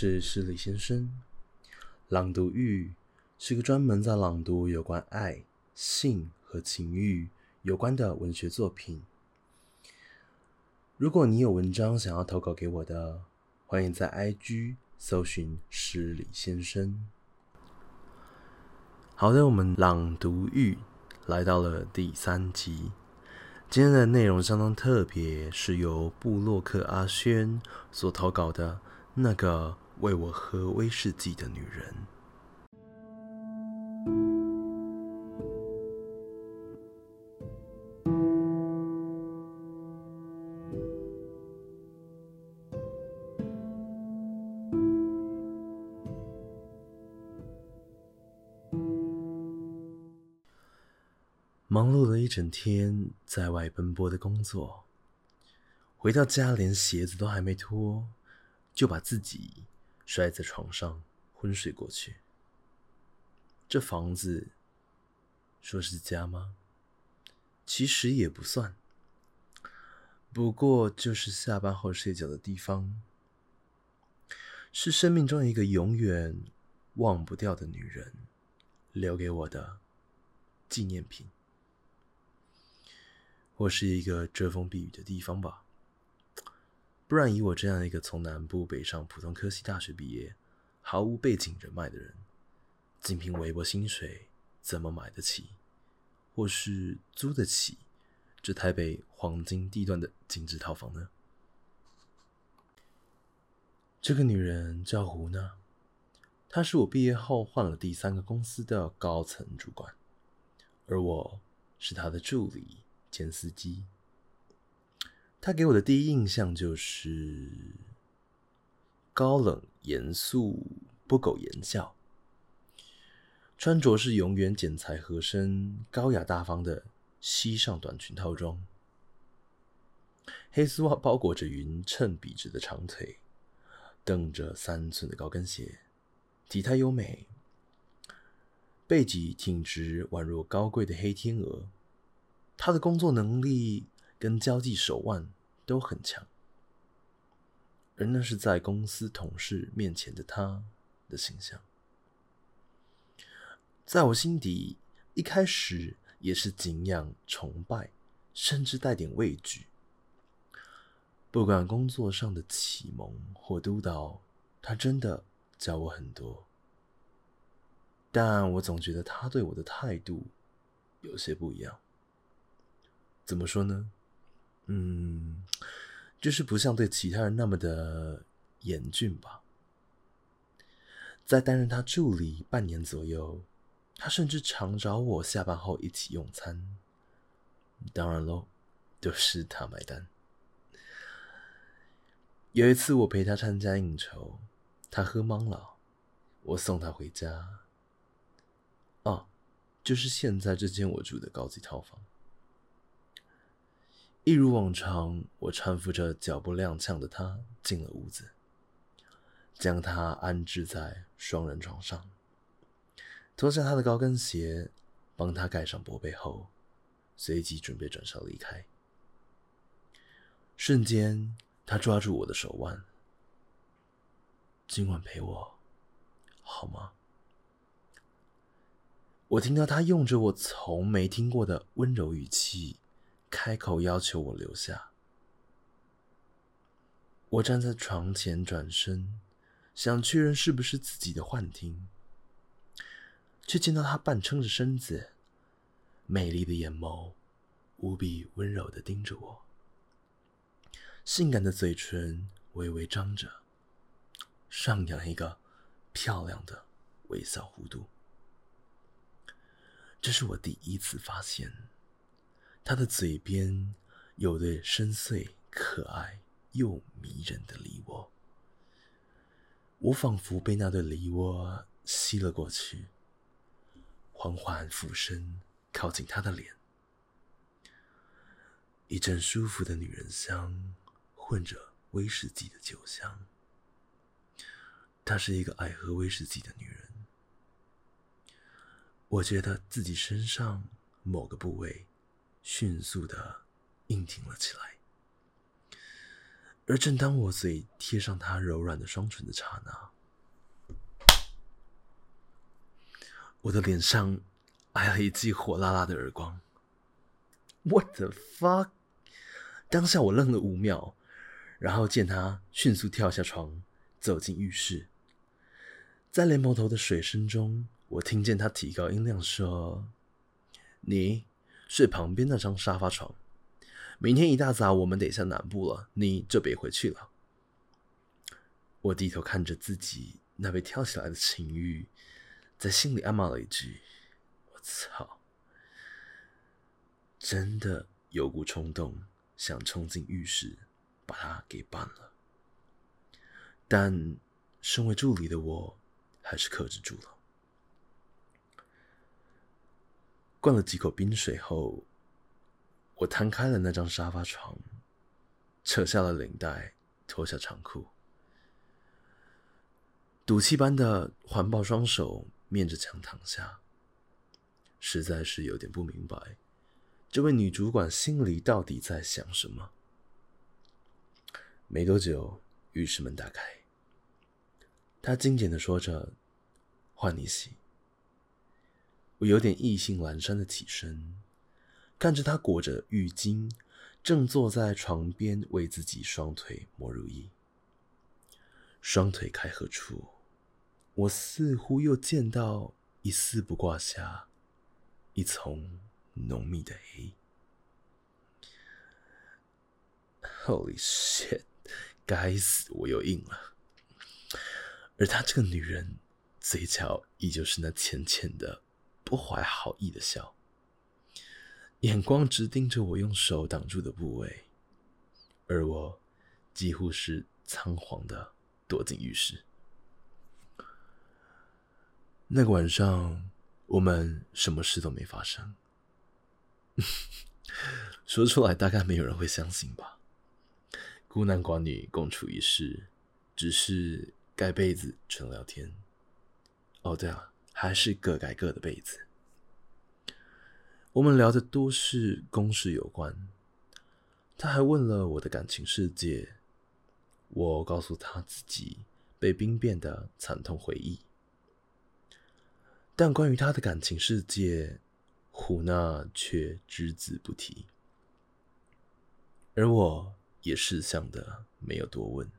是诗里先生。朗读欲是个专门在朗读有关爱、性和情欲有关的文学作品。如果你有文章想要投稿给我的，欢迎在 IG 搜寻诗里先生。好的，我们朗读欲来到了第三集。今天的内容相当特别，是由布洛克阿轩所投稿的那个为我喝威士忌的女人。忙碌了一整天，在外奔波的工作，回到家连鞋子都还没脱，就把自己摔在床上昏睡过去。这房子说是家吗？其实也不算，不过就是下班后睡觉的地方，是生命中一个永远忘不掉的女人留给我的纪念品。或是一个遮风避雨的地方吧，不然以我这样一个从南部北上普通科系大学毕业、毫无背景人脉的人，仅凭微薄薪水，怎么买得起，或是租得起这台北黄金地段的精致套房呢？这个女人叫胡娜，她是我毕业后换了第三个公司的高层主管，而我是她的助理。兼司机，他给我的第一印象就是高冷、严肃、不苟言笑，穿着是永远剪裁合身、高雅大方的西上短裙套装，黑丝袜包裹着匀称笔直的长腿，蹬着三寸的高跟鞋，体态优美，背脊挺直，宛若高贵的黑天鹅。他的工作能力跟交际手腕都很强，而那是在公司同事面前的他的形象，在我心底一开始也是敬仰、崇拜，甚至带点畏惧。不管工作上的启蒙或督导，他真的教我很多，但我总觉得他对我的态度有些不一样。怎么说呢？嗯，就是不像对其他人那么的严峻吧。在担任他助理半年左右，他甚至常找我下班后一起用餐。当然喽，都是他买单。有一次我陪他参加应酬，他喝懵了，我送他回家。哦，就是现在这间我住的高级套房。一如往常，我搀扶着脚步踉跄的他进了屋子，将他安置在双人床上，脱下他的高跟鞋，帮他盖上薄被后，随即准备转身离开。瞬间，他抓住我的手腕：“今晚陪我，好吗？”我听到他用着我从没听过的温柔语气。开口要求我留下，我站在床前转身，想确认是不是自己的幻听，却见到他半撑着身子，美丽的眼眸无比温柔的盯着我，性感的嘴唇微微张着，上扬一个漂亮的微笑弧度。这是我第一次发现。他的嘴边有对深邃、可爱又迷人的梨窝，我仿佛被那对梨窝吸了过去，缓缓俯身靠近他的脸，一阵舒服的女人香混着威士忌的酒香。她是一个爱喝威士忌的女人，我觉得自己身上某个部位。迅速的硬挺了起来，而正当我嘴贴上他柔软的双唇的刹那，我的脸上挨了一记火辣辣的耳光。What the fuck！当下我愣了五秒，然后见他迅速跳下床，走进浴室。在莲蓬头的水声中，我听见他提高音量说：“你睡旁边那张沙发床。明天一大早我们得下南部了，你就别回去了。”我低头看着自己那被跳起来的情欲，在心里暗骂了一句：“我操！”真的有股冲动想冲进浴室把他给办了，但身为助理的我。还是克制住了。灌了几口冰水后，我摊开了那张沙发床，扯下了领带，脱下长裤，赌气般的环抱双手，面着墙躺下。实在是有点不明白，这位女主管心里到底在想什么。没多久，浴室门打开。她精简的说着：“换你洗。”我有点意兴阑珊的起身，看着他裹着浴巾，正坐在床边为自己双腿抹乳液。双腿开合处，我似乎又见到一丝不挂下一丛浓密的黑。Holy shit！该死，我又硬了。而她这个女人，嘴角依旧是那浅浅的、不怀好意的笑，眼光直盯着我用手挡住的部位，而我几乎是仓皇的躲进浴室。那个晚上，我们什么事都没发生。说出来大概没有人会相信吧？孤男寡女共处一室，只是……盖被子纯聊天。哦，对了，还是各盖各的被子。我们聊的都是公事有关。他还问了我的感情世界，我告诉他自己被兵变的惨痛回忆。但关于他的感情世界，胡娜却只字不提，而我也识相的没有多问。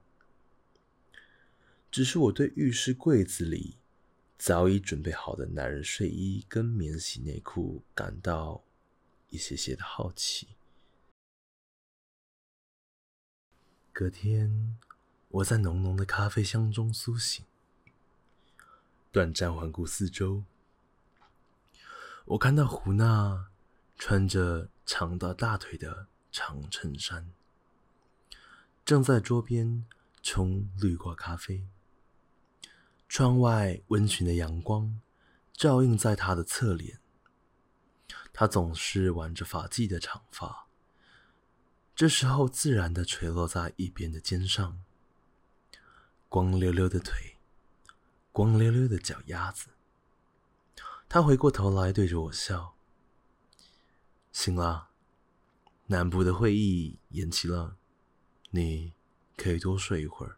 只是我对浴室柜子里早已准备好的男人睡衣跟免洗内裤感到一些些的好奇。隔天，我在浓浓的咖啡香中苏醒，短暂环顾四周，我看到胡娜穿着长到大腿的长衬衫，正在桌边冲绿挂咖啡。窗外温煦的阳光照映在他的侧脸，他总是挽着发髻的长发，这时候自然的垂落在一边的肩上。光溜溜的腿，光溜溜的脚丫子。他回过头来对着我笑：“醒了，南部的会议延期了，你可以多睡一会儿。”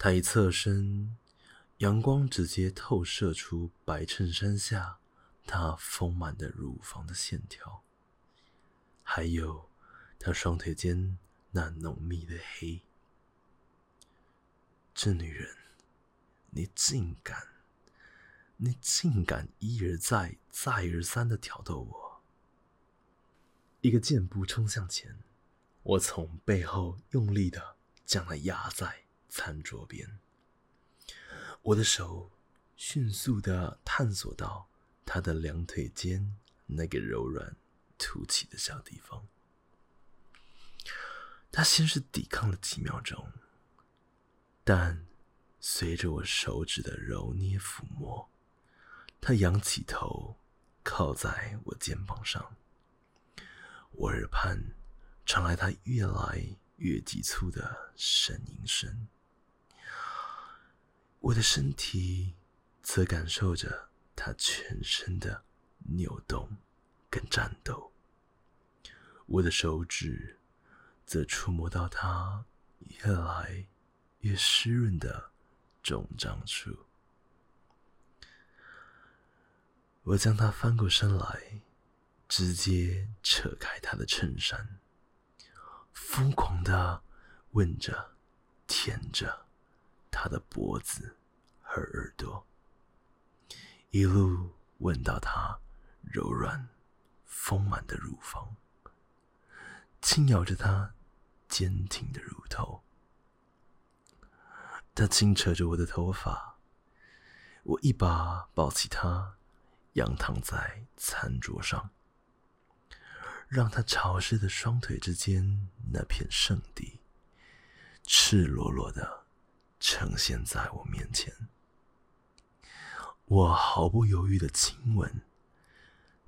他一侧身，阳光直接透射出白衬衫下他丰满的乳房的线条，还有他双腿间那浓密的黑。这女人，你竟敢，你竟敢一而再、再而三的挑逗我！一个箭步冲向前，我从背后用力的将她压在。餐桌边，我的手迅速的探索到他的两腿间那个柔软凸起的小地方。他先是抵抗了几秒钟，但随着我手指的揉捏抚摸，他仰起头靠在我肩膀上，我耳畔传来他越来越急促的呻吟声。我的身体则感受着他全身的扭动跟战斗，我的手指则触摸到他越来越湿润的肿胀处。我将他翻过身来，直接扯开他的衬衫，疯狂的吻着、舔着他的脖子和耳朵，一路吻到他柔软、丰满的乳房，轻咬着他坚挺的乳头。他轻扯着我的头发，我一把抱起他。仰躺在餐桌上，让他潮湿的双腿之间那片圣地，赤裸裸的呈现在我面前。我毫不犹豫的亲吻，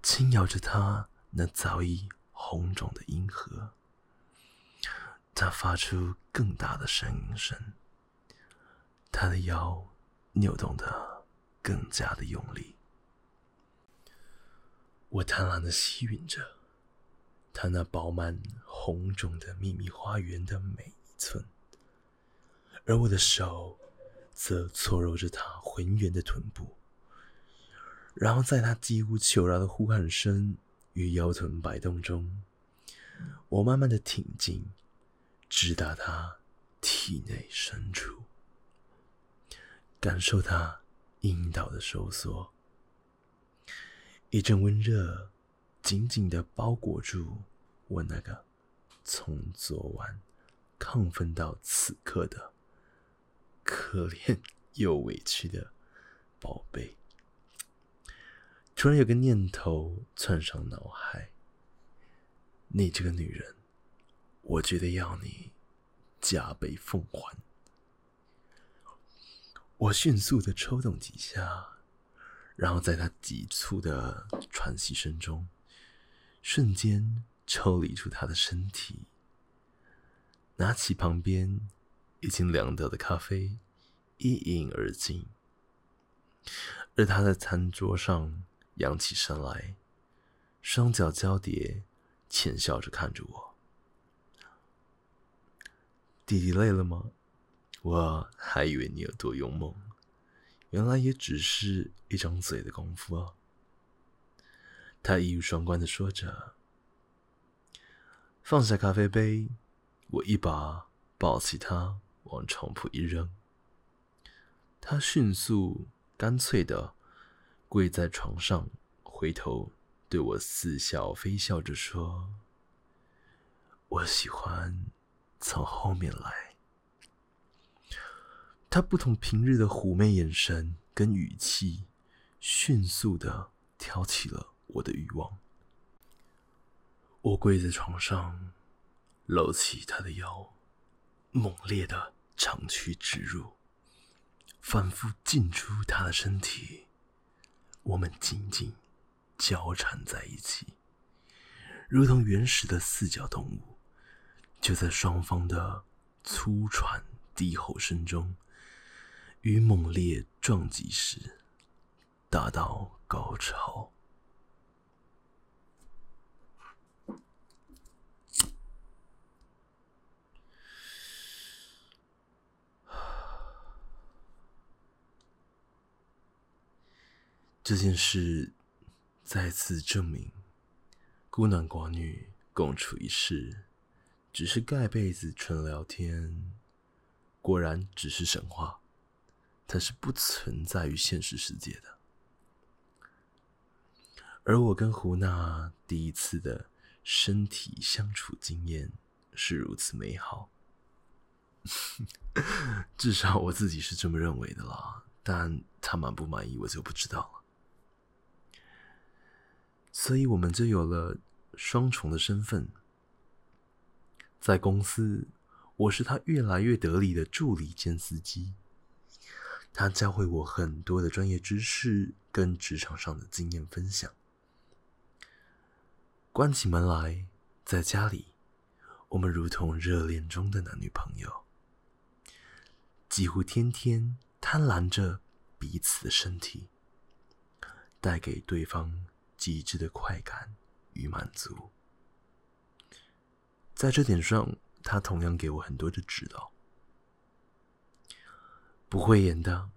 轻咬着他那早已红肿的阴核。他发出更大的呻吟声，他的腰扭动的更加的用力。我贪婪的吸吮着他那饱满红肿的秘密花园的每一寸，而我的手则搓揉着他浑圆的臀部，然后在他几乎求饶的呼喊声与腰臀摆动中，我慢慢的挺进，直达他体内深处，感受他阴道的收缩。一阵温热，紧紧的包裹住我那个从昨晚亢奋到此刻的可怜又委屈的宝贝。突然有个念头窜上脑海：你这个女人，我觉得要你加倍奉还。我迅速的抽动几下。然后在他急促的喘息声中，瞬间抽离出他的身体，拿起旁边已经凉掉的咖啡，一饮而尽。而他在餐桌上仰起身来，双脚交叠，浅笑着看着我：“弟弟累了吗？我还以为你有多勇猛。”原来也只是一张嘴的功夫啊！他一语双关的说着，放下咖啡杯，我一把抱起他往床铺一扔，他迅速干脆的跪在床上，回头对我似笑非笑着说：“我喜欢从后面来。”他不同平日的妩媚眼神跟语气，迅速的挑起了我的欲望。我跪在床上，搂起他的腰，猛烈的长驱直入，反复进出他的身体。我们紧紧交缠在一起，如同原始的四脚动物。就在双方的粗喘低吼声中。与猛烈撞击时，达到高潮。这件事再次证明，孤男寡女共处一室，只是盖被子纯聊天，果然只是神话。它是不存在于现实世界的，而我跟胡娜第一次的身体相处经验是如此美好，至少我自己是这么认为的啦。但他满不满意，我就不知道了。所以我们就有了双重的身份，在公司，我是他越来越得力的助理兼司机。他教会我很多的专业知识跟职场上的经验分享。关起门来，在家里，我们如同热恋中的男女朋友，几乎天天贪婪着彼此的身体，带给对方极致的快感与满足。在这点上，他同样给我很多的指导。不会演的，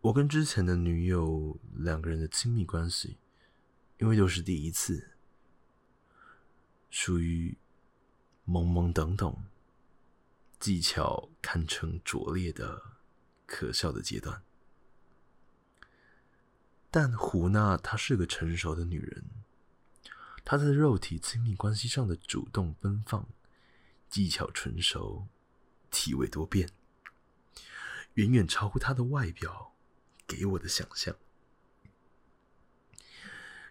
我跟之前的女友两个人的亲密关系，因为都是第一次，属于懵懵懂懂、技巧堪称拙劣的可笑的阶段。但胡娜她是个成熟的女人，她在肉体亲密关系上的主动奔放、技巧纯熟、体位多变，远远超乎她的外表给我的想象。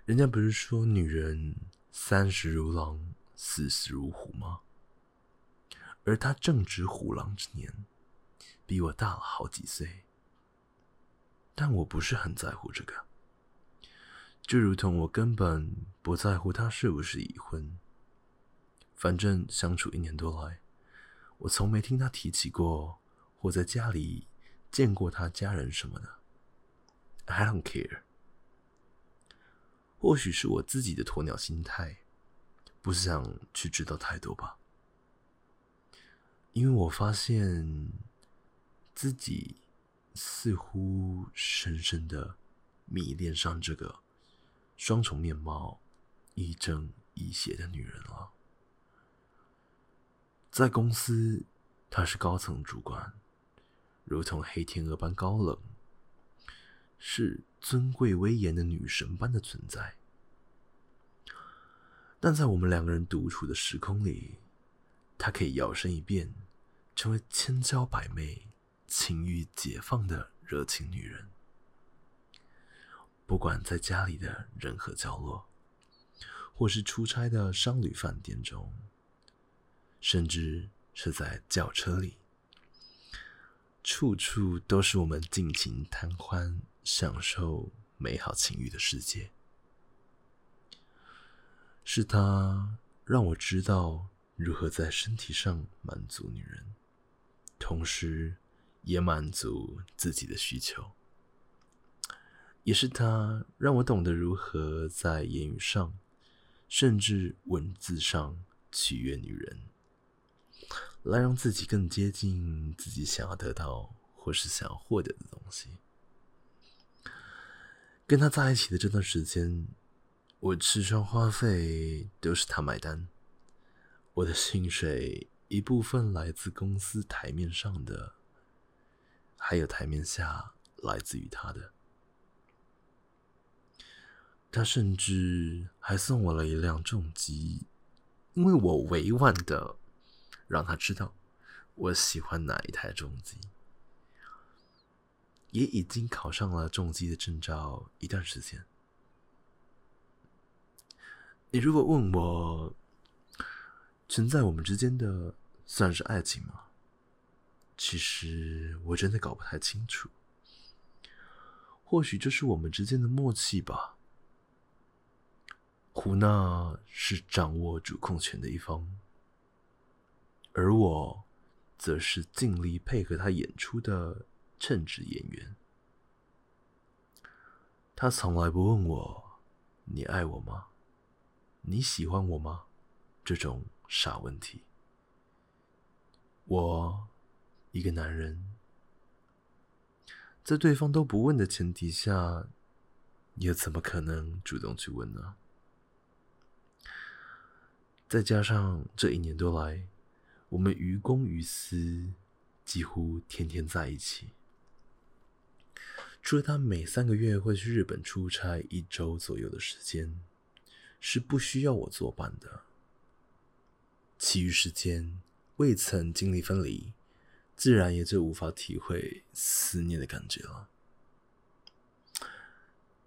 人家不是说女人三十如狼，四十如虎吗？而她正值虎狼之年，比我大了好几岁，但我不是很在乎这个。就如同我根本不在乎他是不是已婚，反正相处一年多来，我从没听他提起过或在家里见过他家人什么的。I don't care。或许是我自己的鸵鸟心态，不想去知道太多吧。因为我发现自己似乎深深的迷恋上这个。双重面貌、亦正亦邪的女人了。在公司，她是高层主管，如同黑天鹅般高冷，是尊贵威严的女神般的存在。但在我们两个人独处的时空里，她可以摇身一变，成为千娇百媚、情欲解放的热情女人。不管在家里的任何角落，或是出差的商旅饭店中，甚至是在轿车里，处处都是我们尽情贪欢、享受美好情欲的世界。是他让我知道如何在身体上满足女人，同时也满足自己的需求。也是他让我懂得如何在言语上，甚至文字上取悦女人，来让自己更接近自己想要得到或是想要获得的东西。跟他在一起的这段时间，我吃穿花费都是他买单，我的薪水一部分来自公司台面上的，还有台面下来自于他的。他甚至还送我了一辆重机，因为我委婉的让他知道我喜欢哪一台重机，也已经考上了重机的证照一段时间。你如果问我存在我们之间的算是爱情吗？其实我真的搞不太清楚，或许这是我们之间的默契吧。胡娜是掌握主控权的一方，而我则是尽力配合他演出的称职演员。他从来不问我“你爱我吗？你喜欢我吗？”这种傻问题。我一个男人，在对方都不问的前提下，又怎么可能主动去问呢？再加上这一年多来，我们于公于私，几乎天天在一起。除了他每三个月会去日本出差一周左右的时间，是不需要我作伴的。其余时间未曾经历分离，自然也就无法体会思念的感觉了。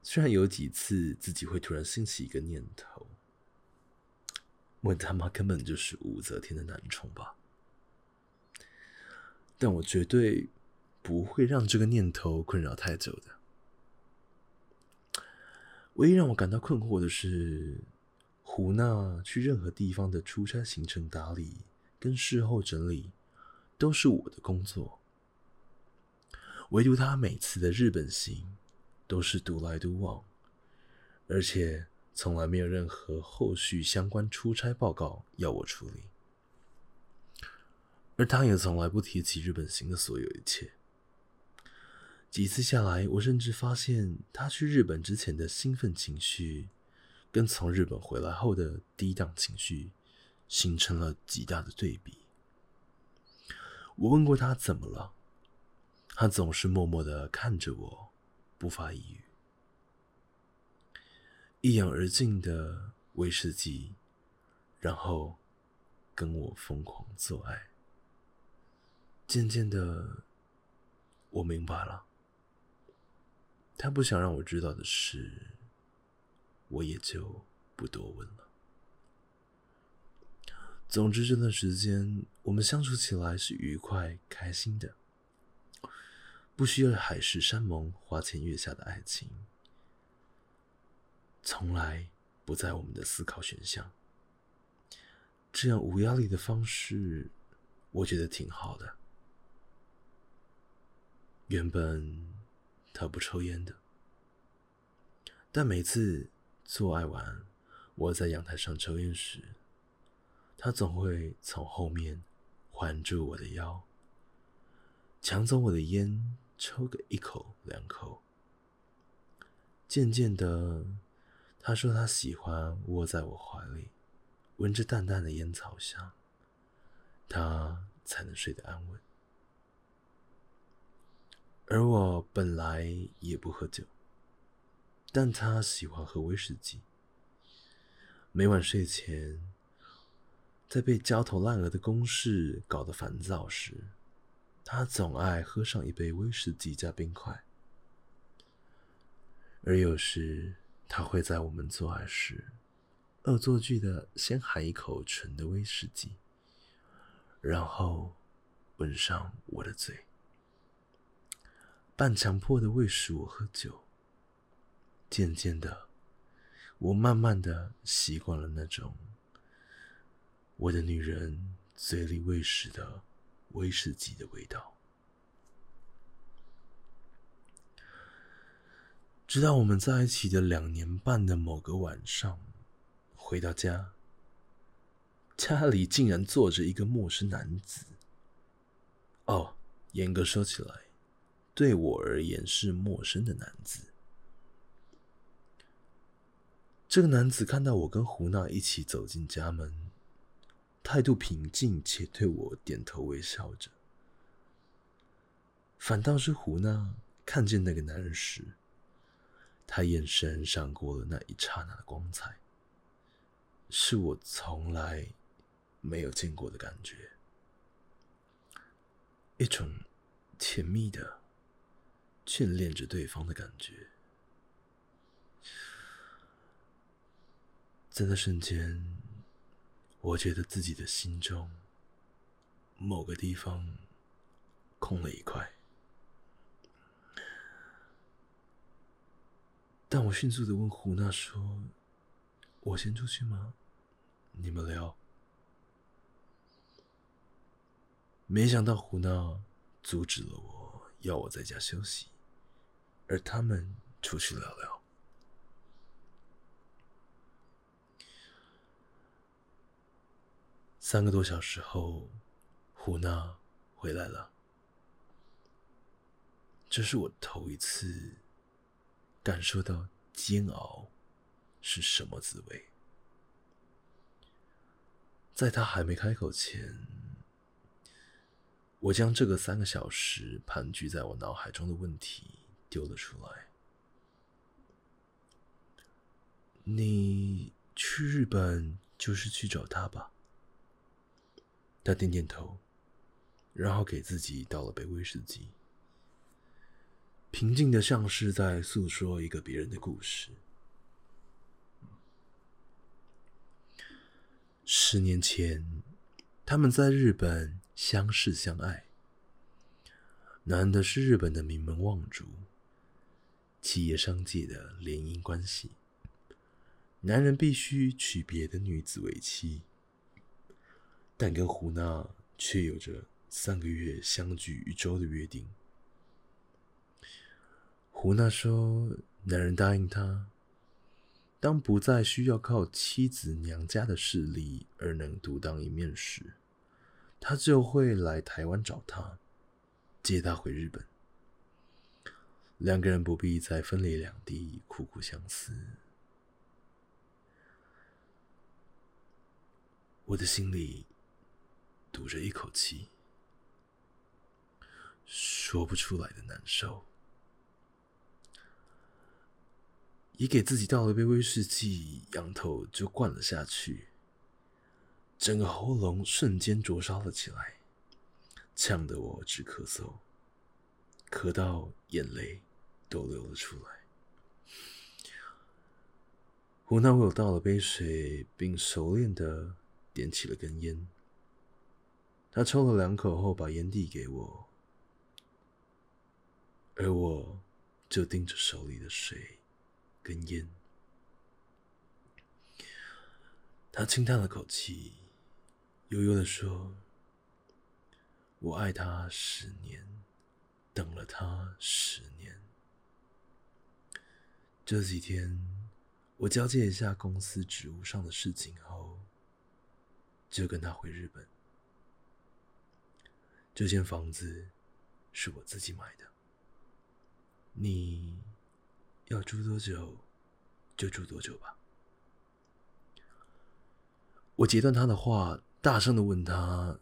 虽然有几次自己会突然兴起一个念头。我他妈根本就是武则天的男宠吧？但我绝对不会让这个念头困扰太久的。唯一让我感到困惑的是，胡娜去任何地方的出差行程打理跟事后整理都是我的工作，唯独他每次的日本行都是独来独往，而且。从来没有任何后续相关出差报告要我处理。而他也从来不提起日本行的所有一切。几次下来，我甚至发现他去日本之前的兴奋情绪，跟从日本回来后的低档情绪，形成了极大的对比。我问过他怎么了，他总是默默的看着我，不发一语。一饮而尽的威士忌，然后跟我疯狂做爱。渐渐的，我明白了，他不想让我知道的事，我也就不多问了。总之，这段时间我们相处起来是愉快、开心的，不需要海誓山盟、花前月下的爱情。从来不在我们的思考选项。这样无压力的方式，我觉得挺好的。原本他不抽烟的，但每次做爱完，我在阳台上抽烟时，他总会从后面环住我的腰，抢走我的烟，抽个一口两口。渐渐的。他说他喜欢窝在我怀里，闻着淡淡的烟草香，他才能睡得安稳。而我本来也不喝酒，但他喜欢喝威士忌。每晚睡前，在被焦头烂额的公事搞得烦躁时，他总爱喝上一杯威士忌加冰块，而有时。他会在我们做爱时，恶作剧的先含一口纯的威士忌，然后吻上我的嘴，半强迫的喂食我喝酒。渐渐的，我慢慢的习惯了那种我的女人嘴里喂食的威士忌的味道。直到我们在一起的两年半的某个晚上，回到家，家里竟然坐着一个陌生男子。哦，严格说起来，对我而言是陌生的男子。这个男子看到我跟胡娜一起走进家门，态度平静且对我点头微笑着。反倒是胡娜看见那个男人时，他眼神闪过了那一刹那的光彩，是我从来没有见过的感觉，一种甜蜜的眷恋着对方的感觉。在那瞬间，我觉得自己的心中某个地方空了一块。但我迅速的问胡娜说：“我先出去吗？你们聊。”没想到胡娜阻止了我，要我在家休息，而他们出去聊聊。三个多小时后，胡娜回来了。这是我头一次。感受到煎熬是什么滋味，在他还没开口前，我将这个三个小时盘踞在我脑海中的问题丢了出来：你去日本就是去找他吧？他点点头，然后给自己倒了杯威士忌。平静的，像是在诉说一个别人的故事。十年前，他们在日本相识相爱。男的是日本的名门望族，企业商界的联姻关系。男人必须娶别的女子为妻，但跟胡娜却有着三个月相聚一周的约定。胡娜说：“男人答应他，当不再需要靠妻子娘家的势力而能独当一面时，他就会来台湾找他，接他回日本。两个人不必再分离两地，苦苦相思。我的心里堵着一口气，说不出来的难受。也给自己倒了杯威士忌，仰头就灌了下去。整个喉咙瞬间灼烧了起来，呛得我直咳嗽，咳到眼泪都流了出来。胡娜为我倒了杯水，并熟练的点起了根烟。他抽了两口后，把烟递给我，而我就盯着手里的水跟烟。他轻叹了口气。悠悠的说：“我爱他十年，等了他十年。这几天，我交接一下公司职务上的事情后，就跟他回日本。这间房子是我自己买的。你要住多久，就住多久吧。”我截断他的话。大声的问他：“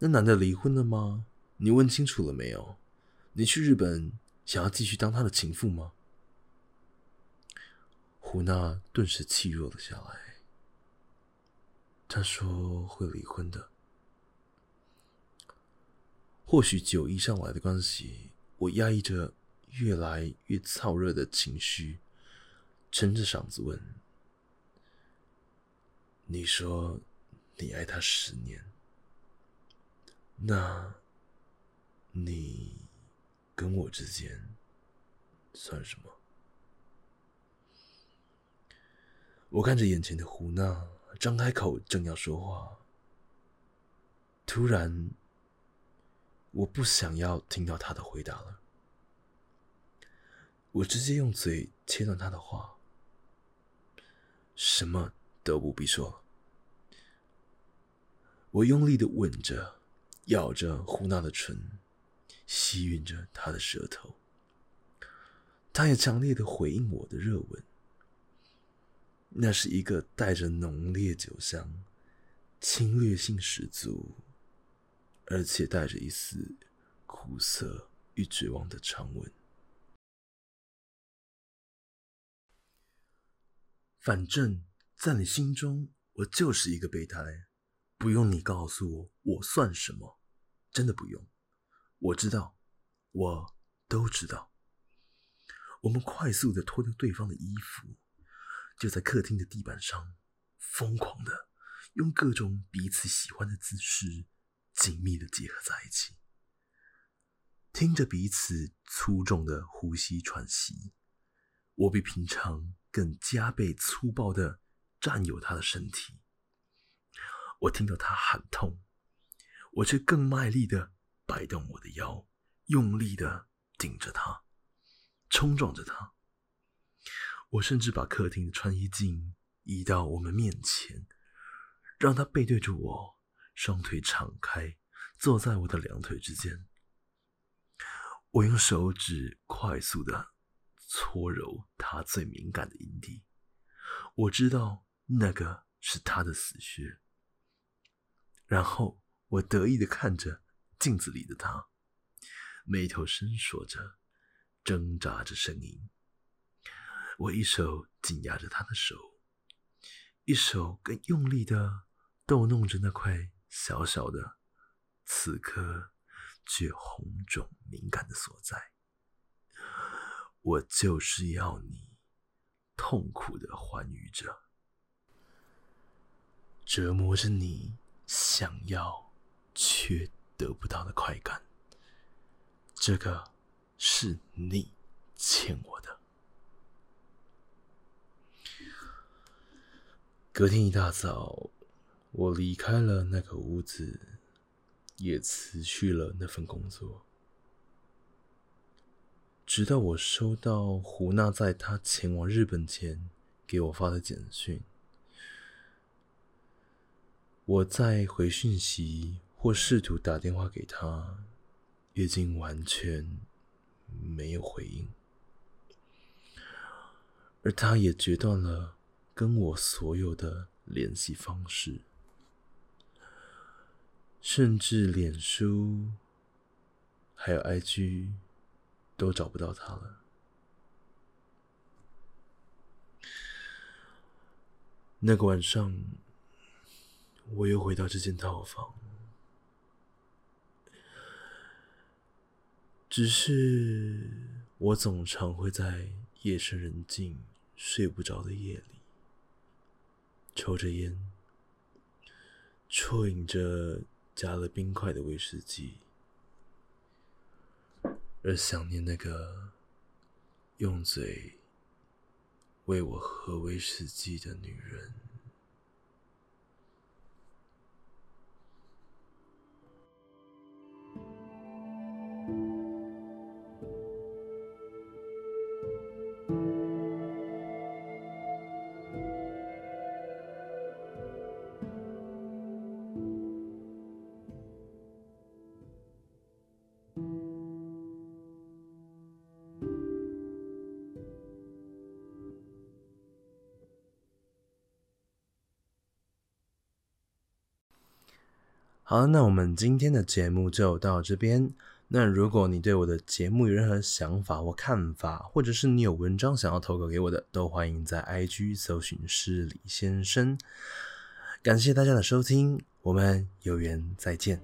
那男的离婚了吗？你问清楚了没有？你去日本想要继续当他的情妇吗？”胡娜顿时气弱了下来。他说会离婚的。或许酒意上来的关系，我压抑着越来越燥热的情绪，撑着嗓子问：“你说？”你爱他十年，那，你跟我之间算什么？我看着眼前的胡娜，张开口正要说话，突然，我不想要听到他的回答了，我直接用嘴切断他的话，什么都不必说。我用力的吻着、咬着胡娜的唇，吸吮着她的舌头。她也强烈的回应我的热吻。那是一个带着浓烈酒香、侵略性十足，而且带着一丝苦涩与绝望的长吻。反正，在你心中，我就是一个备胎。不用你告诉我，我算什么？真的不用。我知道，我都知道。我们快速的脱掉对方的衣服，就在客厅的地板上，疯狂的用各种彼此喜欢的姿势，紧密的结合在一起。听着彼此粗重的呼吸喘息，我比平常更加倍粗暴的占有他的身体。我听到他喊痛，我却更卖力的摆动我的腰，用力的顶着他，冲撞着他。我甚至把客厅的穿衣镜移到我们面前，让他背对着我，双腿敞开，坐在我的两腿之间。我用手指快速的搓揉他最敏感的阴蒂，我知道那个是他的死穴。然后我得意的看着镜子里的他，眉头深锁着，挣扎着声音。我一手紧压着他的手，一手更用力的逗弄着那块小小的、此刻却红肿敏感的所在。我就是要你痛苦的欢愉着，折磨着你。想要却得不到的快感，这个是你欠我的。隔天一大早，我离开了那个屋子，也辞去了那份工作。直到我收到胡娜在她前往日本前给我发的简讯。我在回讯息，或试图打电话给他，已经完全没有回应，而他也决断了跟我所有的联系方式，甚至脸书还有 IG 都找不到他了。那个晚上，我又回到这间套房。只是我总常会在夜深人静、睡不着的夜里，抽着烟，啜饮着加了冰块的威士忌，而想念那个用嘴喂我喝威士忌的女人。好，那我们今天的节目就到这边。那如果你对我的节目有任何想法或看法，或者是你有文章想要投稿给我的，都欢迎在 IG 搜寻诗李先生。感谢大家的收听，我们有缘再见。